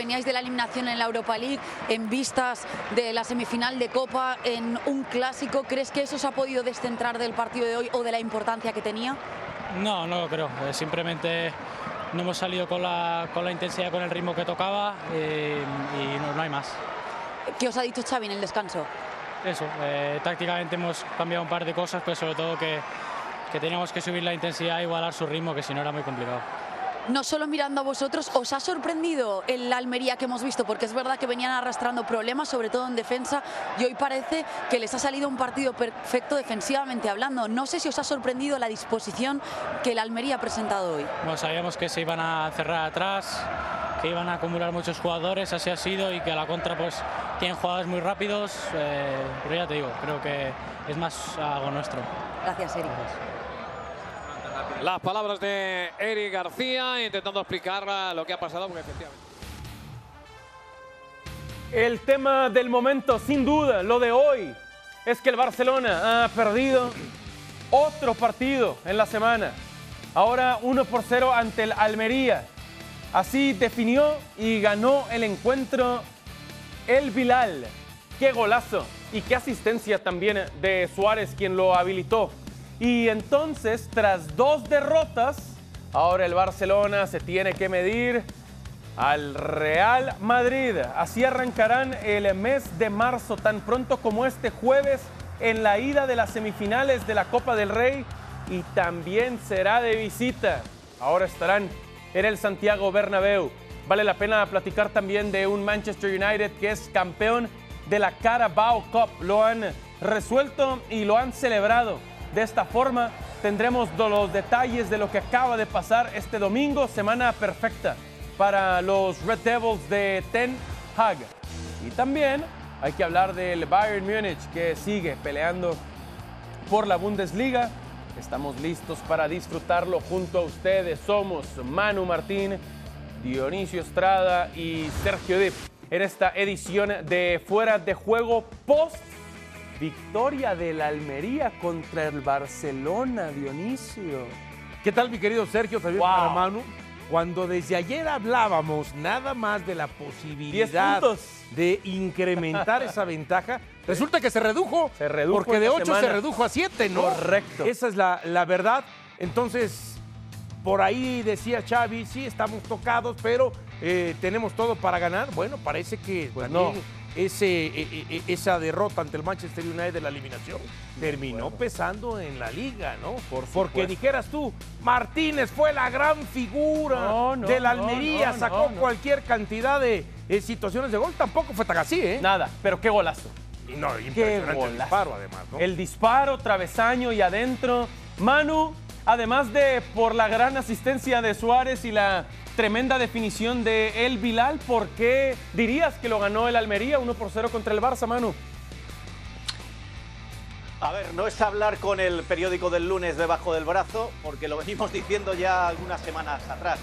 veníais de la eliminación en la Europa League, en vistas de la semifinal de Copa, en un clásico. ¿Crees que eso se ha podido descentrar del partido de hoy o de la importancia que tenía? No, no lo creo. Eh, simplemente no hemos salido con la, con la intensidad, con el ritmo que tocaba eh, y no, no hay más. ¿Qué os ha dicho Xavi en el descanso? Eso, eh, tácticamente hemos cambiado un par de cosas, pero sobre todo que, que teníamos que subir la intensidad e igualar su ritmo, que si no era muy complicado. No solo mirando a vosotros, ¿os ha sorprendido el Almería que hemos visto? Porque es verdad que venían arrastrando problemas, sobre todo en defensa, y hoy parece que les ha salido un partido perfecto defensivamente hablando. No sé si os ha sorprendido la disposición que el Almería ha presentado hoy. Bueno, sabíamos que se iban a cerrar atrás, que iban a acumular muchos jugadores, así ha sido, y que a la contra pues tienen jugadores muy rápidos, eh, pero ya te digo, creo que es más algo nuestro. Gracias, Eric. Las palabras de Eric García intentando explicar lo que ha pasado, porque efectivamente. El tema del momento, sin duda, lo de hoy, es que el Barcelona ha perdido otro partido en la semana. Ahora 1 por 0 ante el Almería. Así definió y ganó el encuentro el Bilal. Qué golazo y qué asistencia también de Suárez, quien lo habilitó. Y entonces, tras dos derrotas, ahora el Barcelona se tiene que medir al Real Madrid. Así arrancarán el mes de marzo, tan pronto como este jueves, en la ida de las semifinales de la Copa del Rey. Y también será de visita. Ahora estarán en el Santiago Bernabéu. Vale la pena platicar también de un Manchester United que es campeón de la Carabao Cup. Lo han resuelto y lo han celebrado. De esta forma tendremos los detalles de lo que acaba de pasar este domingo, semana perfecta para los Red Devils de Ten Hag. Y también hay que hablar del Bayern Múnich que sigue peleando por la Bundesliga. Estamos listos para disfrutarlo junto a ustedes. Somos Manu Martín, Dionisio Estrada y Sergio Dip en esta edición de Fuera de Juego post victoria del Almería contra el Barcelona, Dionisio. ¿Qué tal, mi querido Sergio? También Wow. para Manu. Cuando desde ayer hablábamos nada más de la posibilidad de incrementar esa ventaja, resulta que se redujo. Se redujo Porque de esta 8 semana. se redujo a 7, ¿no? Correcto. Esa es la, la verdad. Entonces, por ahí decía Xavi, sí, estamos tocados, pero eh, tenemos todo para ganar. Bueno, parece que Pues también no. Ese, eh, eh, esa derrota ante el Manchester United de la eliminación terminó pesando en la liga, ¿no? Por Porque dijeras tú, Martínez fue la gran figura No, no, de la Almería, no, sacó cualquier cantidad de eh, situaciones de gol. Tampoco fue tan así, ¿eh? Nada, pero qué golazo. Y no, Qué impresionante el golazo. disparo, además, ¿no? El disparo, travesaño y adentro. Manu, además de por la gran asistencia de Suárez y la tremenda definición de El Bilal, ¿por qué dirías que lo ganó el Almería 1 por 0 contra el Barça, Manu? A ver, no es hablar con el periódico del lunes debajo del brazo, porque lo venimos diciendo ya algunas semanas atrás.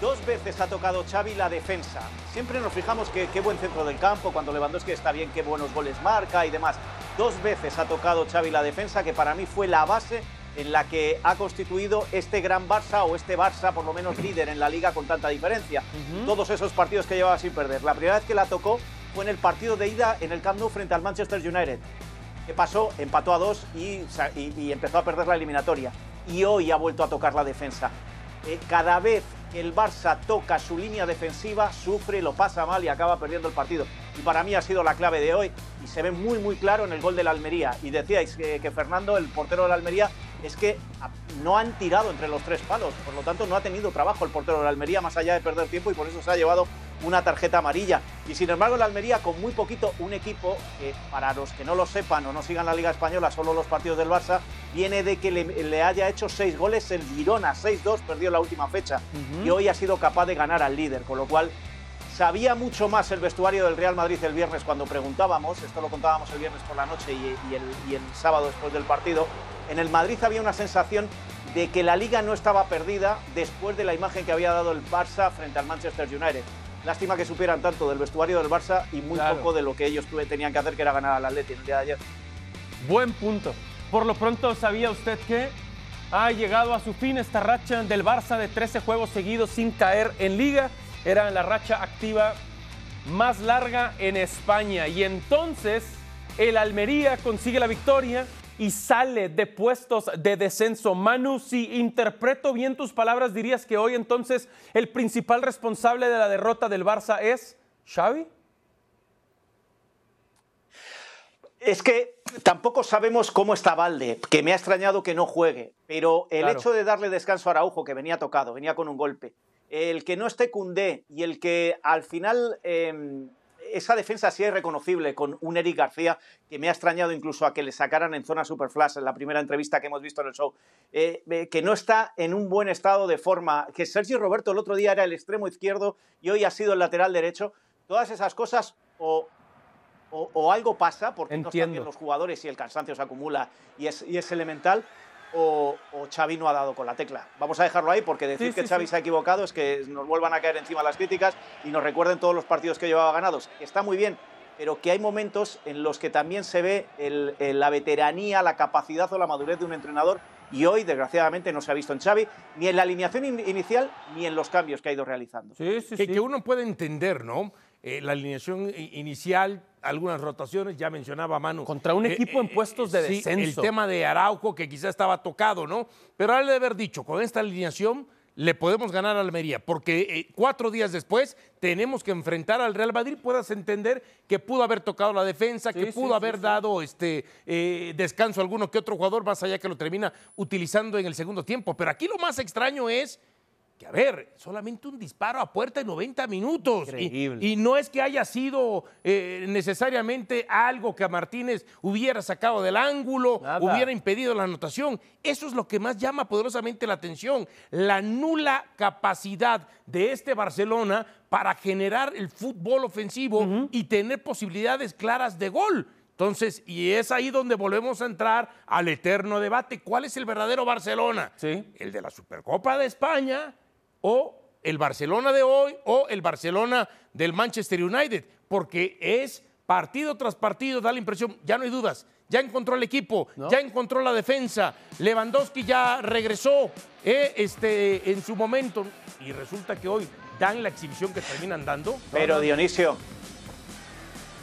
Dos veces ha tocado Xavi la defensa. Siempre nos fijamos que qué buen centro del campo, cuando Lewandowski está bien, qué buenos goles marca y demás. Dos veces ha tocado Xavi la defensa, que para mí fue la base en la que ha constituido este gran Barça o este Barça, por lo menos líder en la liga con tanta diferencia. Todos esos partidos que llevaba sin perder. La primera vez que la tocó fue en el partido de ida en el Camp Nou frente al Manchester United. ¿Qué pasó? Empató a dos y, sa- y- y empezó a perder la eliminatoria. Y hoy ha vuelto a tocar la defensa. Eh, cada vez que el Barça toca su línea defensiva, sufre, lo pasa mal y acaba perdiendo el partido. Y para mí ha sido la clave de hoy y se ve muy, muy claro en el gol de la Almería. Y decíais que, que Fernando, el portero de la Almería, es que no han tirado entre los tres palos. Por lo tanto, no ha tenido trabajo el portero de la Almería más allá de perder tiempo y por eso se ha llevado una tarjeta amarilla. Y sin embargo, la Almería, con muy poquito, un equipo que, para los que no lo sepan o no sigan la Liga Española, solo los partidos del Barça, viene de que le, le haya hecho seis goles el Girona, 6-2, perdió la última fecha. Y hoy ha sido capaz de ganar al líder, con lo cual sabía mucho más el vestuario del Real Madrid el viernes cuando preguntábamos, esto lo contábamos el viernes por la noche y, y el, y el sábado después del partido, en el Madrid había una sensación de que la liga no estaba perdida después de la imagen que había dado el Barça frente al Manchester United. Lástima que supieran tanto del vestuario del Barça y muy Claro. poco de lo que ellos tenían que hacer, que era ganar al Atleti el día de ayer. Buen punto. Por lo pronto, ¿sabía usted que ha llegado a su fin esta racha del Barça de 13 juegos seguidos sin caer en liga? Era la racha activa más larga en España. Y entonces el Almería consigue la victoria y sale de puestos de descenso. Manu, si interpreto bien tus palabras, dirías que hoy entonces el principal responsable de la derrota del Barça es Xavi. Es que tampoco sabemos cómo está Valde, que me ha extrañado que no juegue, pero el Claro. hecho de darle descanso a Araujo, que venía tocado, venía con un golpe, el que no esté Cundé y el que al final eh, esa defensa sí es reconocible con un Eric García, que me ha extrañado incluso a que le sacaran en zona superflash en la primera entrevista que hemos visto en el show, eh, eh, que no está en un buen estado de forma, que Sergio Roberto el otro día era el extremo izquierdo y hoy ha sido el lateral derecho, todas esas cosas o o, o algo pasa porque no están Entiendo. bien los jugadores y el cansancio se acumula y es, y es elemental, o, o Xavi no ha dado con la tecla. Vamos a dejarlo ahí porque decir Sí, que sí, Xavi sí. se ha equivocado es que nos vuelvan a caer encima las críticas y nos recuerden todos los partidos que llevaba ganados. Está muy bien, pero que hay momentos en los que también se ve el- el- la veteranía, la capacidad o la madurez de un entrenador y hoy, desgraciadamente, no se ha visto en Xavi ni en la alineación in- inicial ni en los cambios que ha ido realizando. Sí, sí, que, sí. que uno puede entender, ¿no? Eh, la alineación inicial, algunas rotaciones, ya mencionaba Manu. Contra un Eh, equipo en puestos de sí, descenso. El tema de Araujo, que quizás estaba tocado, ¿no? Pero al de haber dicho, con esta alineación le podemos ganar a Almería, porque eh, cuatro días después tenemos que enfrentar al Real Madrid, puedas entender que pudo haber tocado la defensa, que pudo sí, haber sí. dado este eh, descanso a alguno que otro jugador, más allá que lo termina utilizando en el segundo tiempo. Pero aquí lo más extraño es que, a ver, solamente un disparo a puerta en 90 minutos. Increíble. Y, no es que haya sido eh, necesariamente algo que a Martínez hubiera sacado del ángulo, Nada. hubiera impedido la anotación. Eso es lo que más llama poderosamente la atención. La nula capacidad de este Barcelona para generar el fútbol ofensivo y tener posibilidades claras de gol. Entonces, y es ahí donde volvemos a entrar al eterno debate. ¿Cuál es el verdadero Barcelona? Sí. ¿El de la Supercopa de España o el Barcelona de hoy o el Barcelona del Manchester United? Porque es partido tras partido, da la impresión, ya no hay dudas, ya encontró el equipo, ya encontró la defensa, Lewandowski ya regresó eh, este, en su momento y resulta que hoy dan la exhibición que terminan dando. Pero Dionisio,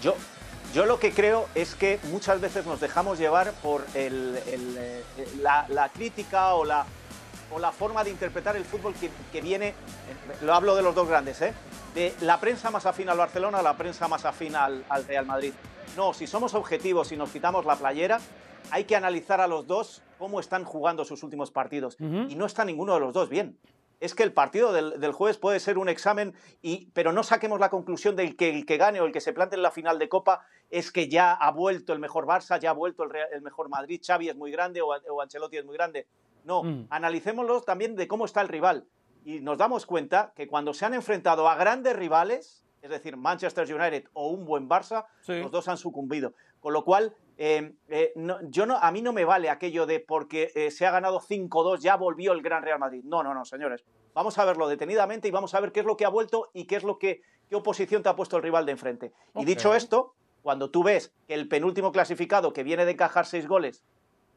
yo, yo lo que creo es que muchas veces nos dejamos llevar por el- el, eh, la, la crítica o la, o la forma de interpretar el fútbol que, que viene, eh, lo hablo de los dos grandes, ¿eh? de la prensa más afín al Barcelona a la prensa más afín al, al Real Madrid. No, si somos objetivos y nos quitamos la playera, hay que analizar a los dos cómo están jugando sus últimos partidos. Y no está ninguno de los dos bien es que el partido del, del jueves puede ser un examen, y, pero no saquemos la conclusión de que el que gane o el que se plante en la final de Copa es que ya ha vuelto el mejor Barça, ya ha vuelto el, el mejor Madrid, Xavi es muy grande o, o Ancelotti es muy grande. No, Mm. analicémoslo también de cómo está el rival. Y nos damos cuenta que cuando se han enfrentado a grandes rivales, es decir, Manchester United o un buen Barça, Sí. los dos han sucumbido. Con lo cual, eh, eh, no- yo no, a mí no me vale aquello de porque eh, se ha ganado 5-2 ya volvió el Gran Real Madrid. No, no, no, señores. Vamos a verlo detenidamente y vamos a ver qué es lo que ha vuelto y qué es lo que qué oposición te ha puesto el rival de enfrente. Y dicho esto, cuando tú ves que el penúltimo clasificado que viene de encajar seis goles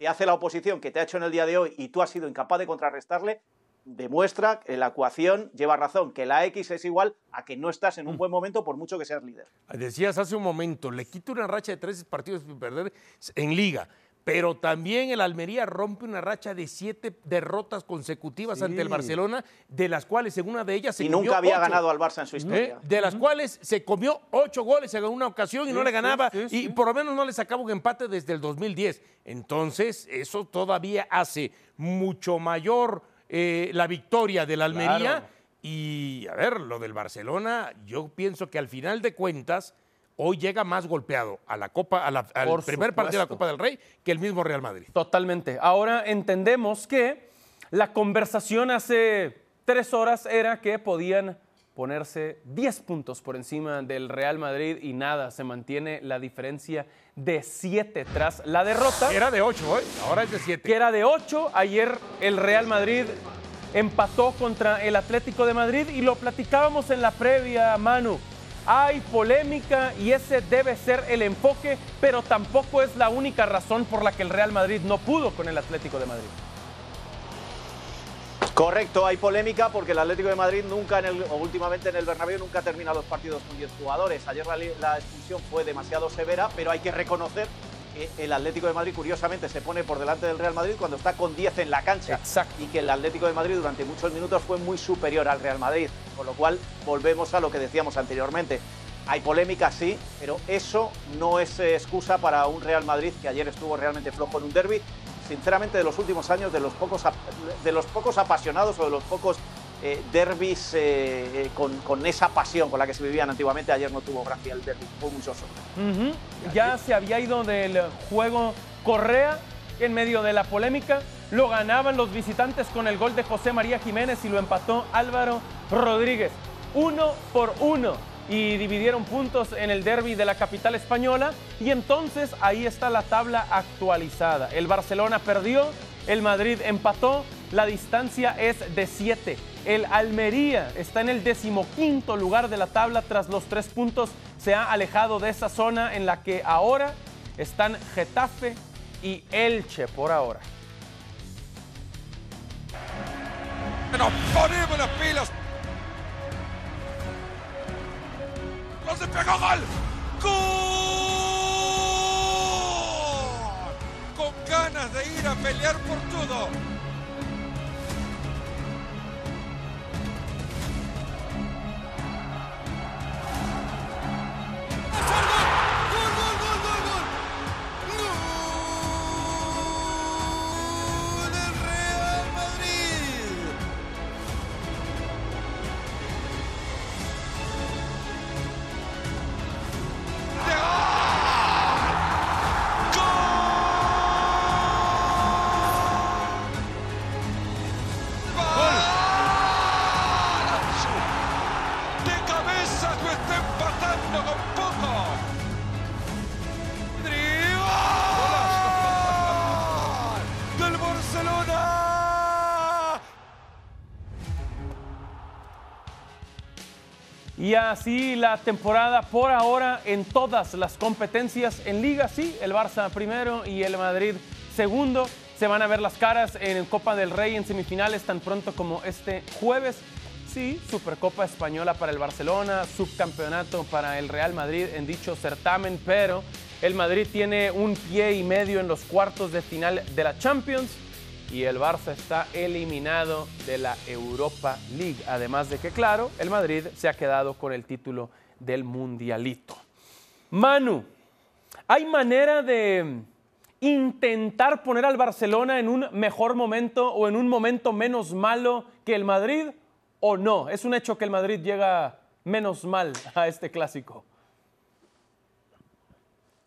te hace la oposición que te ha hecho en el día de hoy y tú has sido incapaz de contrarrestarle, demuestra que la ecuación lleva razón, que la X es igual a que no estás en un buen momento por mucho que seas líder. Decías hace un momento, le quita una racha de tres partidos sin perder en liga. Pero también el Almería rompe una racha de siete derrotas consecutivas Sí. ante el Barcelona, de las cuales en una de ellas se Y comió nunca había ocho. ganado al Barça en su ¿eh? historia. de las cuales se comió ocho goles en una ocasión y no le sí, ganaba sí, y sí. por lo menos no le sacaba un empate desde el 2010. Entonces, eso todavía hace mucho mayor eh, la victoria del Almería. Claro. Y a ver, lo del Barcelona, yo pienso que al final de cuentas, hoy llega más golpeado a la Copa, a la- al Por primer partido de la. Copa del Rey que el mismo Real Madrid. Totalmente. Ahora entendemos que la conversación hace tres horas era que podían ponerse 10 puntos por encima del Real Madrid y nada, se mantiene la diferencia de 7 tras la derrota. Era de ocho, ¿eh? ahora es de siete. que era de 8. Ayer el Real Madrid empató contra el Atlético de Madrid y lo platicábamos en la previa, Manu. Hay polémica y ese debe ser el enfoque, pero tampoco es la única razón por la que el Real Madrid no pudo con el Atlético de Madrid. Correcto, hay polémica porque el Atlético de Madrid nunca, o últimamente en el Bernabéu, nunca termina los partidos con 10 jugadores. Ayer la, la expulsión fue demasiado severa, pero hay que reconocer el Atlético de Madrid, curiosamente, se pone por delante del Real Madrid cuando está con 10 en la cancha. Exacto. Y que el Atlético de Madrid durante muchos minutos fue muy superior al Real Madrid. Con lo cual, volvemos a lo que decíamos anteriormente. Hay polémica, sí, pero eso no es eh, excusa para un Real Madrid que ayer estuvo realmente flojo en un derby. Sinceramente, de los últimos años, de los pocos, de los pocos apasionados o de los pocos eh, derbis eh, eh, con, con esa pasión con la que se vivían antiguamente, ayer no tuvo gracia el derby, fue muy soso. Ya se había ido del juego Correa en medio de la polémica. Lo ganaban los visitantes con el gol de José María Jiménez y lo empató Álvaro Rodríguez. Uno por uno. Y dividieron puntos en el derby de la capital española. Y entonces ahí está la tabla actualizada. El Barcelona perdió, el Madrid empató. La distancia es de 7. El Almería está en el decimoquinto lugar de la tabla tras los tres puntos. Se ha alejado de esa zona en la que ahora están Getafe y Elche por ahora. Nos ponemos las pilas. ¡No se pegó gol! Con ganas de ir a pelear por todo. Y así la temporada por ahora en todas las competencias en liga, sí, el Barça primero y el Madrid segundo. Se van a ver las caras en Copa del Rey en semifinales tan pronto como este jueves. Sí, Supercopa Española para el Barcelona, subcampeonato para el Real Madrid en dicho certamen, pero el Madrid tiene un pie y medio en los cuartos de final de la Champions y el Barça está eliminado de la Europa League. Además de que, claro, el Madrid se ha quedado con el título del Mundialito. Manu, ¿hay manera de intentar poner al Barcelona en un mejor momento o en un momento menos malo que el Madrid o no? Es un hecho que el Madrid llega menos mal a este clásico.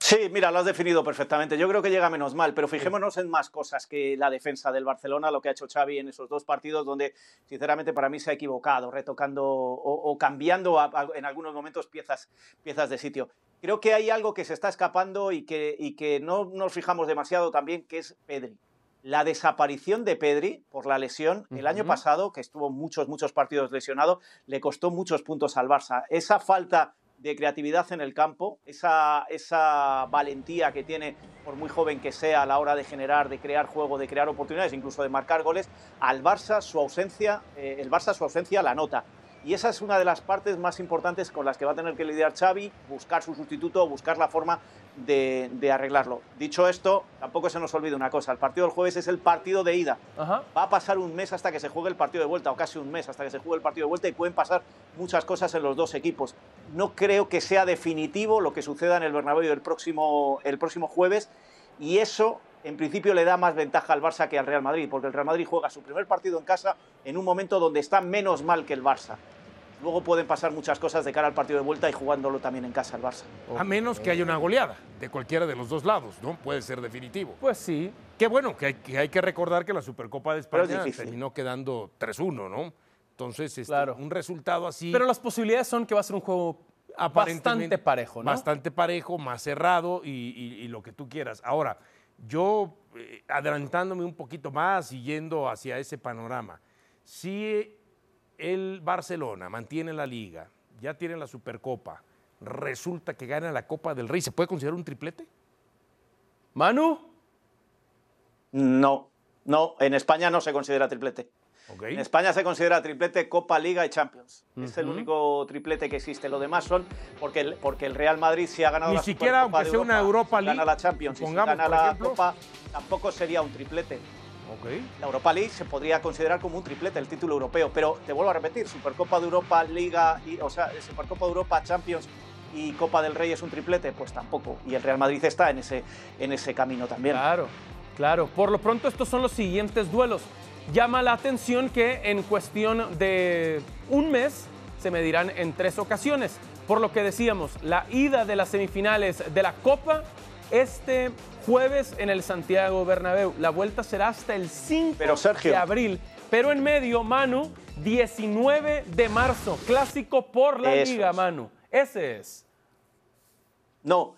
Sí, mira, lo has definido perfectamente. Yo creo que llega menos mal, pero fijémonos en más cosas que la defensa del Barcelona, lo que ha hecho Xavi en esos dos partidos donde, sinceramente, para mí se ha equivocado, retocando o, o cambiando a- a- en algunos momentos piezas, piezas de sitio. Creo que hay algo que se está escapando y que, y que no nos fijamos demasiado también, que es Pedri. La desaparición de Pedri por la lesión el año pasado, que estuvo muchos, muchos partidos lesionado, le costó muchos puntos al Barça. Esa falta de creatividad en el campo, esa, esa valentía que tiene, por muy joven que sea, a la hora de generar, de crear juego, de crear oportunidades, incluso de marcar goles, al Barça su ausencia, eh, el Barça su ausencia la nota. Y esa es una de las partes más importantes con las que va a tener que lidiar Xavi, buscar su sustituto, buscar la forma de, de arreglarlo. Dicho esto, tampoco se nos olvide una cosa, el partido del jueves es el partido de ida. Ajá. Va a pasar un mes hasta que se juegue el partido de vuelta, o casi un mes hasta que se juegue el partido de vuelta, y pueden pasar muchas cosas en los dos equipos. No creo que sea definitivo lo que suceda en el Bernabéu el próximo, el próximo jueves, y eso en principio le da más ventaja al Barça que al Real Madrid, porque el Real Madrid juega su primer partido en casa en un momento donde está menos mal que el Barça. Luego pueden pasar muchas cosas de cara al partido de vuelta y jugándolo también en casa el Barça. A menos que haya una goleada de cualquiera de los dos lados, ¿no? Puede ser definitivo. Pues sí. Qué bueno, que hay que, hay que recordar que la Supercopa de es España difícil. terminó quedando 3-1, ¿no? Entonces, este, Claro. un resultado así. Pero las posibilidades son que va a ser un juego bastante parejo, ¿no? Bastante parejo, más cerrado y, y- y lo que tú quieras. Ahora, yo eh, adelantándome un poquito más y yendo hacia ese panorama, si el Barcelona mantiene la liga, ya tiene la Supercopa, resulta que gana la Copa del Rey, ¿se puede considerar un triplete? Manu, No, no, en España no se considera triplete. Ok. En España se considera triplete Copa, Liga y Champions. Es el único triplete que existe. Lo demás son porque el, porque el Real Madrid si ha ganado Ni la siquiera, Supercopa aunque de sea una Europa si gana League, la Champions, y si gana la ejemplo. Copa, tampoco sería un triplete. Ok. La Europa League se podría considerar como un triplete, el título europeo, pero te vuelvo a repetir, Supercopa de Europa, Liga, y, o sea, Supercopa de Europa, Champions y Copa del Rey es un triplete, pues tampoco. Y el Real Madrid está en ese, en ese camino también. Claro, claro. Por lo pronto estos son los siguientes duelos. Llama la atención que en cuestión de un mes se medirán en tres ocasiones. Por lo que decíamos, la ida de las semifinales de la Copa este jueves en el Santiago Bernabéu. La vuelta será hasta el 5 Pero, Sergio. de abril. Pero en medio, Manu, 19 de marzo. Clásico por la Eso Liga, es. Manu. Ese es. No,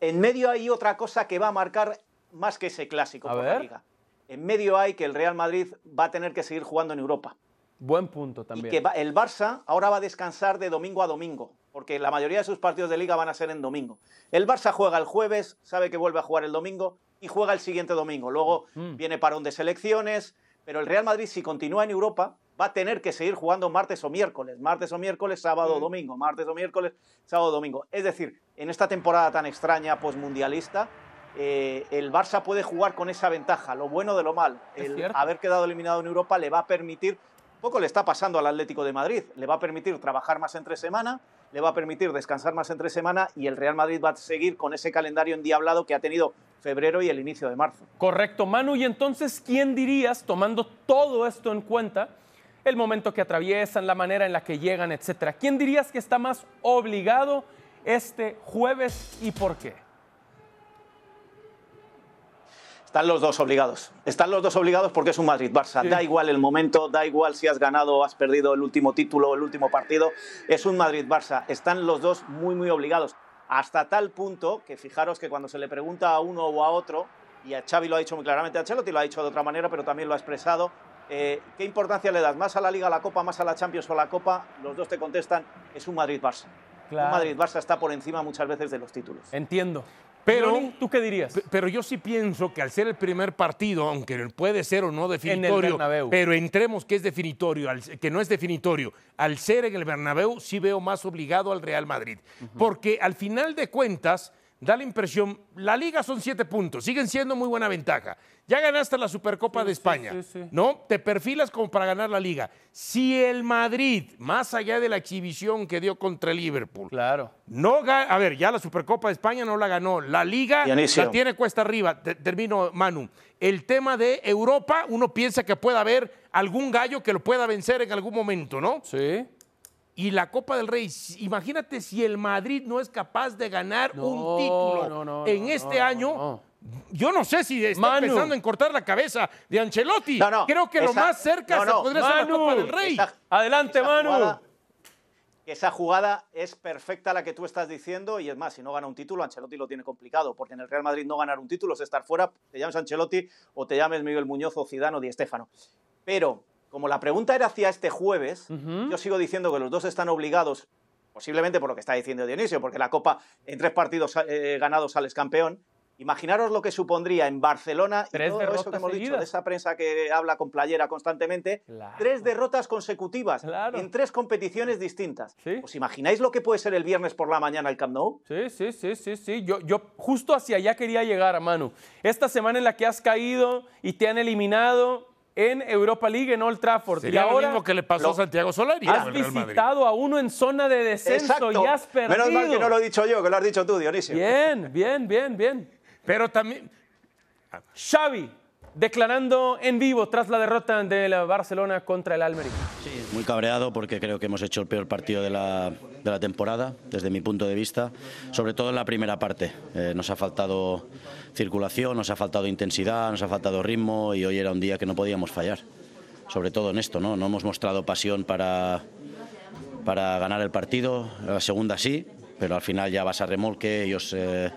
en medio hay otra cosa que va a marcar más que ese clásico A por la. Liga. En medio hay que el Real Madrid va a tener que seguir jugando en Europa. Buen punto Y también. que el Barça ahora va a descansar de domingo a domingo, porque la mayoría de sus partidos de liga van a ser en domingo. El Barça juega el jueves, sabe que vuelve a jugar el domingo y juega el siguiente domingo. Luego Mm. viene parón de selecciones, pero el Real Madrid si continúa en Europa va a tener que seguir jugando martes o miércoles, martes o miércoles, sábado o domingo, martes o miércoles, sábado o domingo. Es decir, en esta temporada tan extraña postmundialista, eh, el Barça puede jugar con esa ventaja, lo bueno de lo mal. El haber quedado eliminado en Europa le va a permitir poco le está pasando al Atlético de Madrid. Le va a permitir trabajar más entre semana, le va a permitir descansar más entre semana y el Real Madrid va a seguir con ese calendario endiablado que ha tenido febrero y el inicio de marzo. Correcto, Manu. Y entonces, ¿quién dirías, tomando todo esto en cuenta, el momento que atraviesan, la manera en la que llegan, etcétera, quién dirías que está más obligado este jueves y por qué? Están los dos obligados. Están los dos obligados porque es un Madrid-Barça. Sí. Da igual el momento, da igual si has ganado o has perdido el último título o el último partido. Es un Madrid-Barça. Están los dos muy, muy obligados. Hasta tal punto que fijaros que cuando se le pregunta a uno o a otro, y a Xavi lo ha dicho muy claramente, a Ancelotti lo ha dicho de otra manera, pero también lo ha expresado, eh, ¿qué importancia le das? ¿Más a la Liga, a la Copa, más a la Champions o a la Copa? Los dos te contestan, es un Madrid-Barça. Claro. Un Madrid-Barça está por encima muchas veces de los títulos. Entiendo. Pero- Johnny, ¿tú qué dirías? Pero yo sí pienso que al ser el primer partido, aunque puede ser o no definitorio, pero entremos que es definitorio, al- que no es definitorio, al ser en el Bernabéu sí veo más obligado al Real Madrid. Porque al final de cuentas da la impresión, la liga son siete puntos, siguen siendo muy buena ventaja. Ya ganaste la Supercopa de España, sí, sí. ¿no? Te perfilas como para ganar la liga. Si el Madrid, más allá de la exhibición que dio contra el Liverpool, Claro. no a ver, ya la Supercopa de España no la ganó. La Liga Dionisio. la tiene cuesta arriba. Te- termino, Manu. El tema de Europa, uno piensa que puede haber algún gallo que lo pueda vencer en algún momento, ¿no? Sí. Y la Copa del Rey, imagínate si el Madrid no es capaz de ganar No, un título no, no, en no, este no, año. no. Yo no sé si está Manu. pensando en cortar la cabeza de Ancelotti. No, no, Creo que lo esa- más cerca no, se podría ser la Copa del Rey. Esa- Adelante, esa Manu. jugada- esa jugada es perfecta la que tú estás diciendo y es más, si no gana un título, Ancelotti lo tiene complicado, porque en el Real Madrid no ganar un título es estar fuera, te llames Ancelotti o te llames Miguel Muñoz o Zidane o Di Stéfano. Pero como la pregunta era hacia este jueves, yo sigo diciendo que los dos están obligados, posiblemente por lo que está diciendo Dionisio, porque la Copa en tres partidos eh, ganados sales campeón. Imaginaros lo que supondría en Barcelona y todo eso que hemos dicho seguidas. de esa prensa que habla con playera constantemente. Claro. Tres derrotas consecutivas Claro. en tres competiciones distintas. Sí. ¿Os imagináis lo que puede ser el viernes por la mañana el Camp Nou? Sí, sí, sí, sí, sí. Yo, yo justo hacia allá quería llegar, Manu. Esta semana en la que has caído y te han eliminado en Europa League en Old Trafford. Sería y ahora lo mismo que le pasó a Santiago Solari. has visitado a uno en zona de descenso y has perdido. Menos mal que no lo he dicho yo, que lo has dicho tú, Dionisio. Bien, bien, bien, bien. Pero también, Xavi, declarando en vivo tras la derrota de la Barcelona contra el Almería. Sí, muy cabreado porque creo que hemos hecho el peor partido de la, de la temporada, desde mi punto de vista, sobre todo en la primera parte. Eh, nos ha faltado circulación, nos ha faltado intensidad, nos ha faltado ritmo y hoy era un día que no podíamos fallar. Sobre todo en esto, ¿no? No hemos mostrado pasión para, para ganar el partido, la segunda sí, pero al final ya vas a remolque, ellos eh,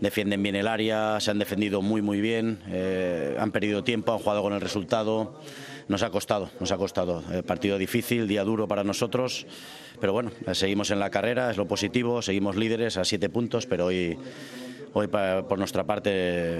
defienden bien el área, se han defendido muy muy bien, eh, han perdido tiempo, han jugado con el resultado, nos ha costado, nos ha costado. Eh, partido difícil, día duro para nosotros, pero bueno, seguimos en la carrera, es lo positivo, seguimos líderes a siete puntos, pero hoy, hoy pa- por nuestra parte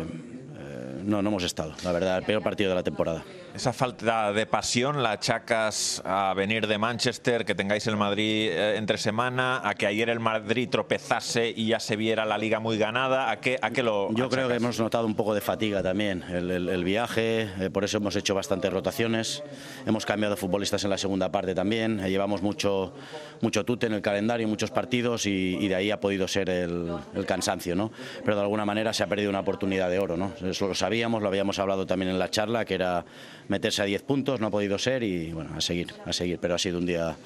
no, no hemos estado, la verdad, el peor partido de la temporada. Esa falta de pasión la achacas a venir de Manchester, que tengáis el Madrid eh, entre semana, a que ayer el Madrid tropezase y ya se viera la liga muy ganada? ¿A qué, a qué lo Yo creo que achacas? hemos notado un poco de fatiga también, el, el- el viaje, eh, por eso hemos hecho bastantes rotaciones, hemos cambiado futbolistas en la segunda parte también, eh, llevamos mucho, mucho tute en el calendario, muchos partidos y, y de ahí ha podido ser el, el cansancio, ¿no? Pero de alguna manera se ha perdido una oportunidad de oro, ¿no? Eso lo sabíamos, lo habíamos hablado también en la charla, que era meterse a 10 puntos, no ha podido ser y bueno, a seguir, a seguir, pero ha sido un día,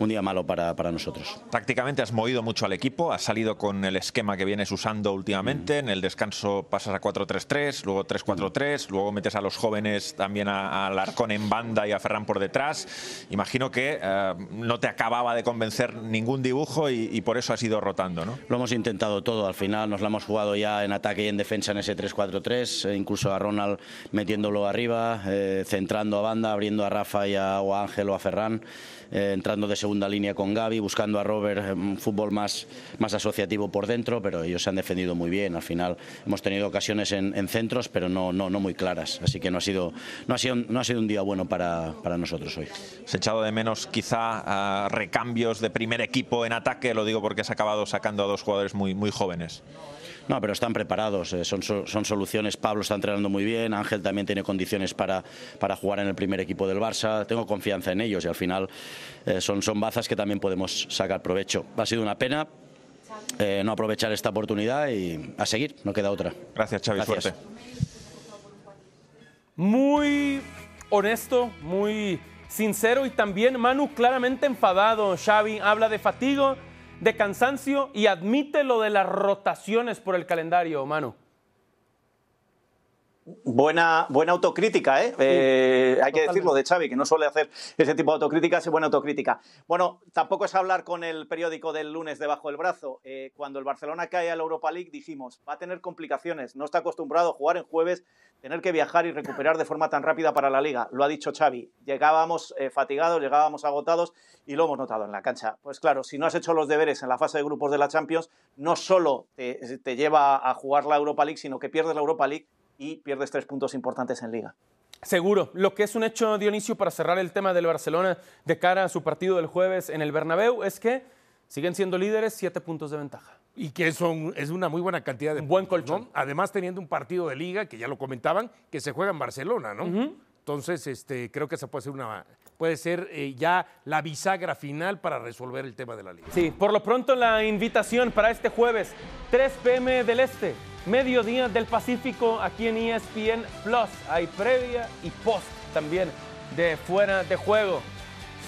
un día malo para, para nosotros. Tácticamente has movido mucho al equipo, has salido con el esquema que vienes usando últimamente, en el descanso pasas a 4-3-3, luego 3-4-3, luego metes a los jóvenes también a, a Larcón en banda y a Ferran por detrás. Imagino que eh, no te acababa de convencer ningún dibujo y, y por eso has ido rotando, ¿no? Lo hemos intentado todo, al final nos la hemos jugado ya en ataque y en defensa en ese 3-4-3, eh, incluso a Ronald metiéndolo arriba, eh, centrando a banda, abriendo a Rafa y a, o a Ángel o a Ferran, eh, entrando de segunda línea con Gaby, buscando a Robert eh, un fútbol más, más asociativo por dentro, pero ellos se han defendido muy bien. Al final hemos tenido ocasiones en, en centros, pero no, no, no muy claras, así que no ha sido, no ha sido, no ha sido un día bueno para, para nosotros hoy. ¿Has echado de menos quizá a recambios de primer equipo en ataque? Lo digo porque has acabado sacando a dos jugadores muy, muy jóvenes. No, pero están preparados, eh, son, so- son soluciones. Pablo está entrenando muy bien, Ángel también tiene condiciones para, para jugar en el primer equipo del Barça. Tengo confianza en ellos y al final eh, son, son bazas que también podemos sacar provecho. Ha sido una pena eh, no aprovechar esta oportunidad y a seguir, no queda otra. Gracias, Xavi, Gracias. suerte. Muy honesto, muy sincero y también Manu claramente enfadado. Xavi habla de fatiga, de cansancio y admite lo de las rotaciones por el calendario, Manu. Buena, buena autocrítica, ¿eh? Eh, hay que decirlo de Xavi, que no suele hacer ese tipo de autocríticas, es buena autocrítica. Bueno, tampoco es hablar con el periódico del lunes debajo del brazo. Eh, cuando el Barcelona cae a la Europa League dijimos, va a tener complicaciones, no está acostumbrado a jugar en jueves, tener que viajar y recuperar de forma tan rápida para la liga. Lo ha dicho Xavi, llegábamos eh, fatigados, llegábamos agotados y lo hemos notado en la cancha. Pues claro, si no has hecho los deberes en la fase de grupos de la Champions, no solo te, te lleva a jugar la Europa League, sino que pierdes la Europa League y pierdes tres puntos importantes en liga. Seguro. Lo que es un hecho, Dionisio, para cerrar el tema del Barcelona de cara a su partido del jueves en el Bernabéu, es que siguen siendo líderes, siete puntos de ventaja. Y que son, es una muy buena cantidad de buen puntos, colchón. ¿no? Además, teniendo un partido de liga, que ya lo comentaban, que se juega en Barcelona, ¿no? Entonces, este, creo que esa puede ser una, puede ser eh, ya la bisagra final para resolver el tema de la liga. Sí, por lo pronto la invitación para este jueves, 3 pm del Este, mediodía del Pacífico, aquí en ESPN Plus. Hay previa y post también de fuera de juego.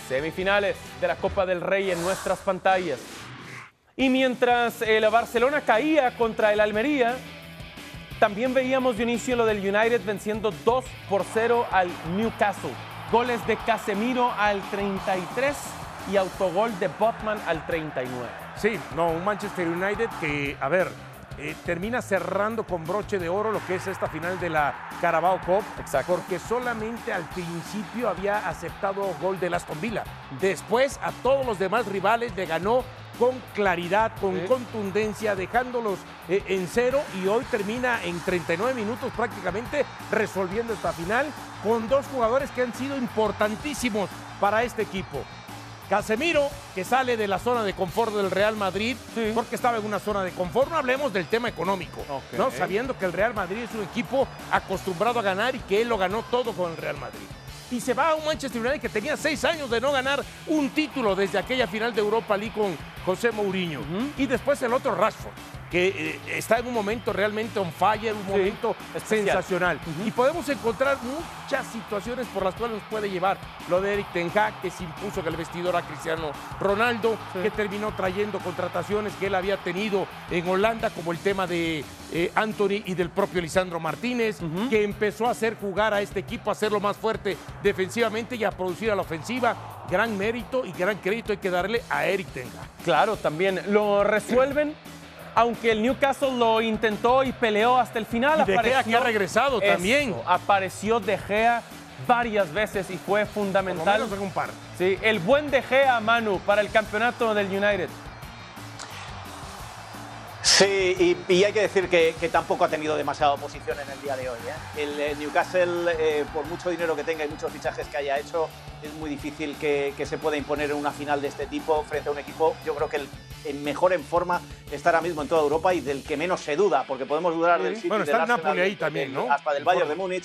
Semifinales de la Copa del Rey en nuestras pantallas. Y mientras el Barcelona caía contra el Almería, también veíamos Dionisio lo del United venciendo 2 por 0 al Newcastle. Goles de Casemiro al 33 y autogol de Botman al 39. Sí, no, un Manchester United que, a ver, eh, termina cerrando con broche de oro lo que es esta final de la Carabao Cup, Exacto. porque solamente al principio había aceptado gol de Aston Villa. Después a todos los demás rivales le ganó con claridad, con contundencia, dejándolos eh, en cero y hoy termina en 39 minutos prácticamente resolviendo esta final con dos jugadores que han sido importantísimos para este equipo. Casemiro, que sale de la zona de confort del Real Madrid, Sí. porque estaba en una zona de confort. No hablemos del tema económico. Sabiendo que el Real Madrid es un equipo acostumbrado a ganar y que él lo ganó todo con el Real Madrid. Y se va a un Manchester United que tenía seis años de no ganar un título desde aquella final de Europa League con José Mourinho. Y después el otro Rashford, que eh, está en un momento realmente on fire, un momento especial. sensacional. Y podemos encontrar muchas situaciones por las cuales nos puede llevar lo de Eric Ten Hag, que se impuso en el vestidor a Cristiano Ronaldo, que terminó trayendo contrataciones que él había tenido en Holanda, como el tema de eh, Anthony y del propio Lisandro Martínez, que empezó a hacer jugar a este equipo, a hacerlo más fuerte defensivamente y a producir a la ofensiva. Gran mérito y gran crédito hay que darle a Eric Ten Hag. Claro, también lo resuelven. Aunque el Newcastle lo intentó y peleó hasta el final, Y De Gea, que ha regresado también. Apareció De Gea varias veces y fue Por lo fundamental. menos en un par. Sí, el buen De Gea, Manu, para el campeonato del United. Sí, y, y hay que decir que, que tampoco ha tenido demasiada oposición en el día de hoy. ¿eh? El, Newcastle, eh, por mucho dinero que tenga y muchos fichajes que haya hecho, es muy difícil que, que se pueda imponer en una final de este tipo frente a un equipo, yo creo que el, el mejor en forma está ahora mismo en toda Europa y del que menos se duda, porque podemos dudar Sí. del City, Bueno, del está el Arsenal, Napoli ahí del- también, del- ¿no? Hasta del Bayern de. Múnich.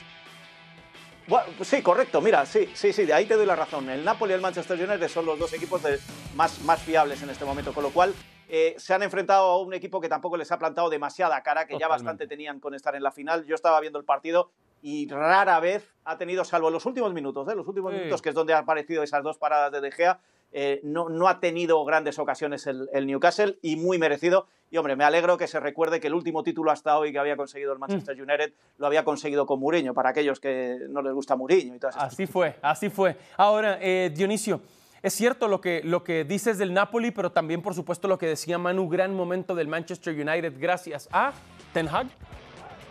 Bueno, sí, correcto, mira, sí, sí, sí, de ahí te doy la razón. El Napoli y el Manchester United son los dos equipos de- más, más fiables en este momento, con lo cual eh, se han enfrentado a un equipo que tampoco les ha plantado demasiada cara, que ya bastante tenían con estar en la final. Yo estaba viendo el partido y rara vez ha tenido, salvo en los últimos minutos, ¿eh? los últimos Sí. minutos que es donde han aparecido esas dos paradas de De Gea, eh, no, no ha tenido grandes ocasiones el, el Newcastle y muy merecido. Y hombre, me alegro que se recuerde que el último título hasta hoy que había conseguido el Manchester United lo había conseguido con Mourinho, para aquellos que no les gusta Mourinho y todas esas Así fue, así fue. Ahora, eh, Dionisio, es cierto lo que, lo que dices del Napoli, pero también, por supuesto, lo que decía Manu, gran momento del Manchester United gracias a Ten Hag.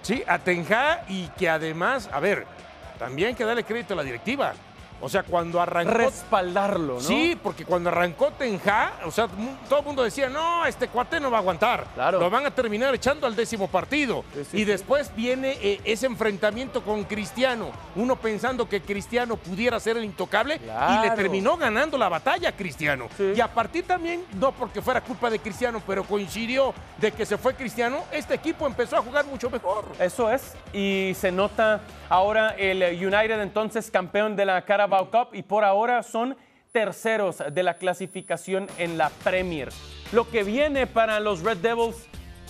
Sí, a Ten Hag y que además, a ver, también hay que darle crédito a la directiva. O sea, cuando arrancó. Respaldarlo, ¿no? Sí, porque cuando arrancó Ten Hag, o sea, todo el mundo decía, no, este cuate no va a aguantar. Claro. Lo van a terminar echando al décimo partido. Sí, sí, y sí. después viene eh, ese enfrentamiento con Cristiano. Uno pensando que Cristiano pudiera ser el intocable y le terminó ganando la batalla a Cristiano. Y a partir también, no porque fuera culpa de Cristiano, pero coincidió de que se fue Cristiano, este equipo empezó a jugar mucho mejor. Eso es, y se nota ahora el United entonces campeón de la Carabao Cup y por ahora son terceros de la clasificación en la Premier. Lo que viene para los Red Devils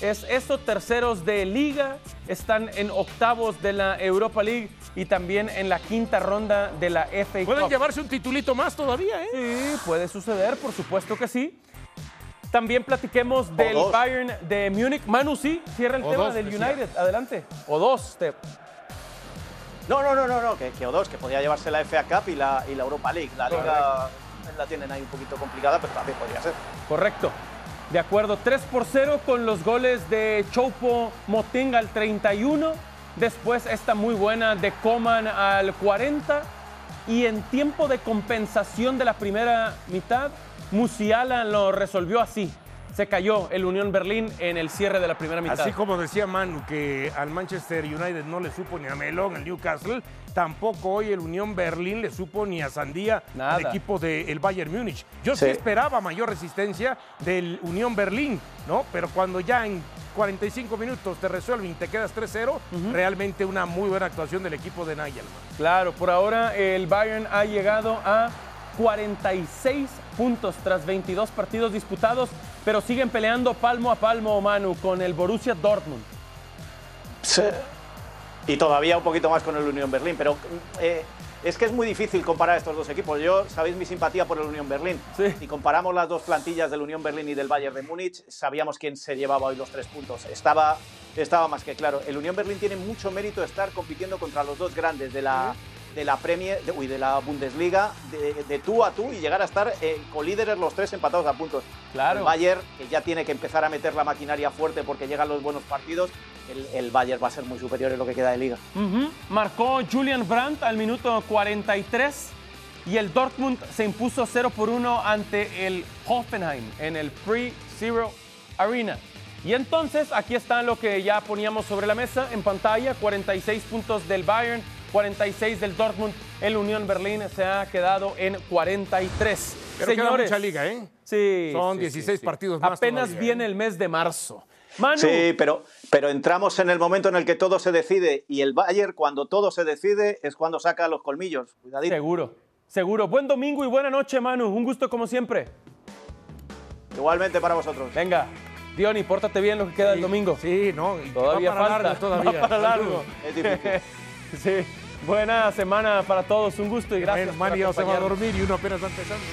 es esos terceros de liga, están en octavos de la Europa League y también en la quinta ronda de la FA Pueden Cup. llevarse un titulito más todavía, ¿eh? Sí, puede suceder, por supuesto que sí. También platiquemos del dos. Bayern de Múnich. Manu, sí, cierra el O tema dos, del. United. Adelante. O dos. Te- No, no, no, no, no, que, que o dos, que podía llevarse la FA Cup y la, y la Europa League. La Liga la tienen ahí un poquito complicada, pero también podría ser. Correcto. De acuerdo, 3 por 0 con los goles de Chopo Moting al 31. Después esta muy buena de Coman al 40. Y en tiempo de compensación de la primera mitad, Musiala lo resolvió así. Se cayó el Unión Berlín en el cierre de la primera mitad. Así como decía Manu que al Manchester United no le supo ni a Melón el Newcastle, tampoco hoy el Unión Berlín le supo ni a Sandía Nada. al equipo del Bayern Múnich. Yo sí. Sí. esperaba mayor resistencia del Unión Berlín, ¿no? Pero cuando ya en 45 minutos te resuelven y te quedas 3-0, realmente una muy buena actuación del equipo de Nagel. Claro, por ahora el Bayern ha llegado a 46 puntos tras 22 partidos disputados, pero siguen peleando palmo a palmo, Manu, con el Borussia Dortmund. Y todavía un poquito más con el Unión Berlín, pero eh, es que es muy difícil comparar estos dos equipos. Yo, sabéis mi simpatía por el Unión Berlín. Sí. Si comparamos las dos plantillas del Unión Berlín y del Bayern de Múnich, sabíamos quién se llevaba hoy los tres puntos. Estaba, estaba más que claro. El Unión Berlín tiene mucho mérito estar compitiendo contra los dos grandes de la, de la Premier, de, uy, de la Bundesliga, de, de tú a tú y llegar a estar eh, colíderes los tres empatados a puntos. Claro. El Bayern, que ya tiene que empezar a meter la maquinaria fuerte porque llegan los buenos partidos, el, el Bayern va a ser muy superior en lo que queda de liga. Ujú. Marcó Julian Brandt al minuto 43 y el Dortmund se impuso 0 por 1 ante el Hoffenheim en el Pre-Zero Arena. Y entonces aquí está lo que ya poníamos sobre la mesa en pantalla, 46 puntos del Bayern, 46 del Dortmund, el Unión Berlín se ha quedado en 43. Pero queda mucha liga, ¿eh? Sí, Son sí, 16 sí, sí. partidos más Apenas todavía, viene ¿eh? el mes de marzo. Manu, Sí, pero, pero entramos en el momento en el que todo se decide y el Bayern cuando todo se decide es cuando saca los colmillos. Cuidadito. seguro, seguro. Buen domingo y buena noche, Manu. Un gusto como siempre. Igualmente para vosotros. Venga, Diony, pórtate bien lo que queda del domingo. Sí, no, y Todavía va para falta. largo todavía. Va para largo. Es difícil. sí. Buena semana para todos. Un gusto y gracias. Bueno, Mario se va a dormir y uno apenas va empezando.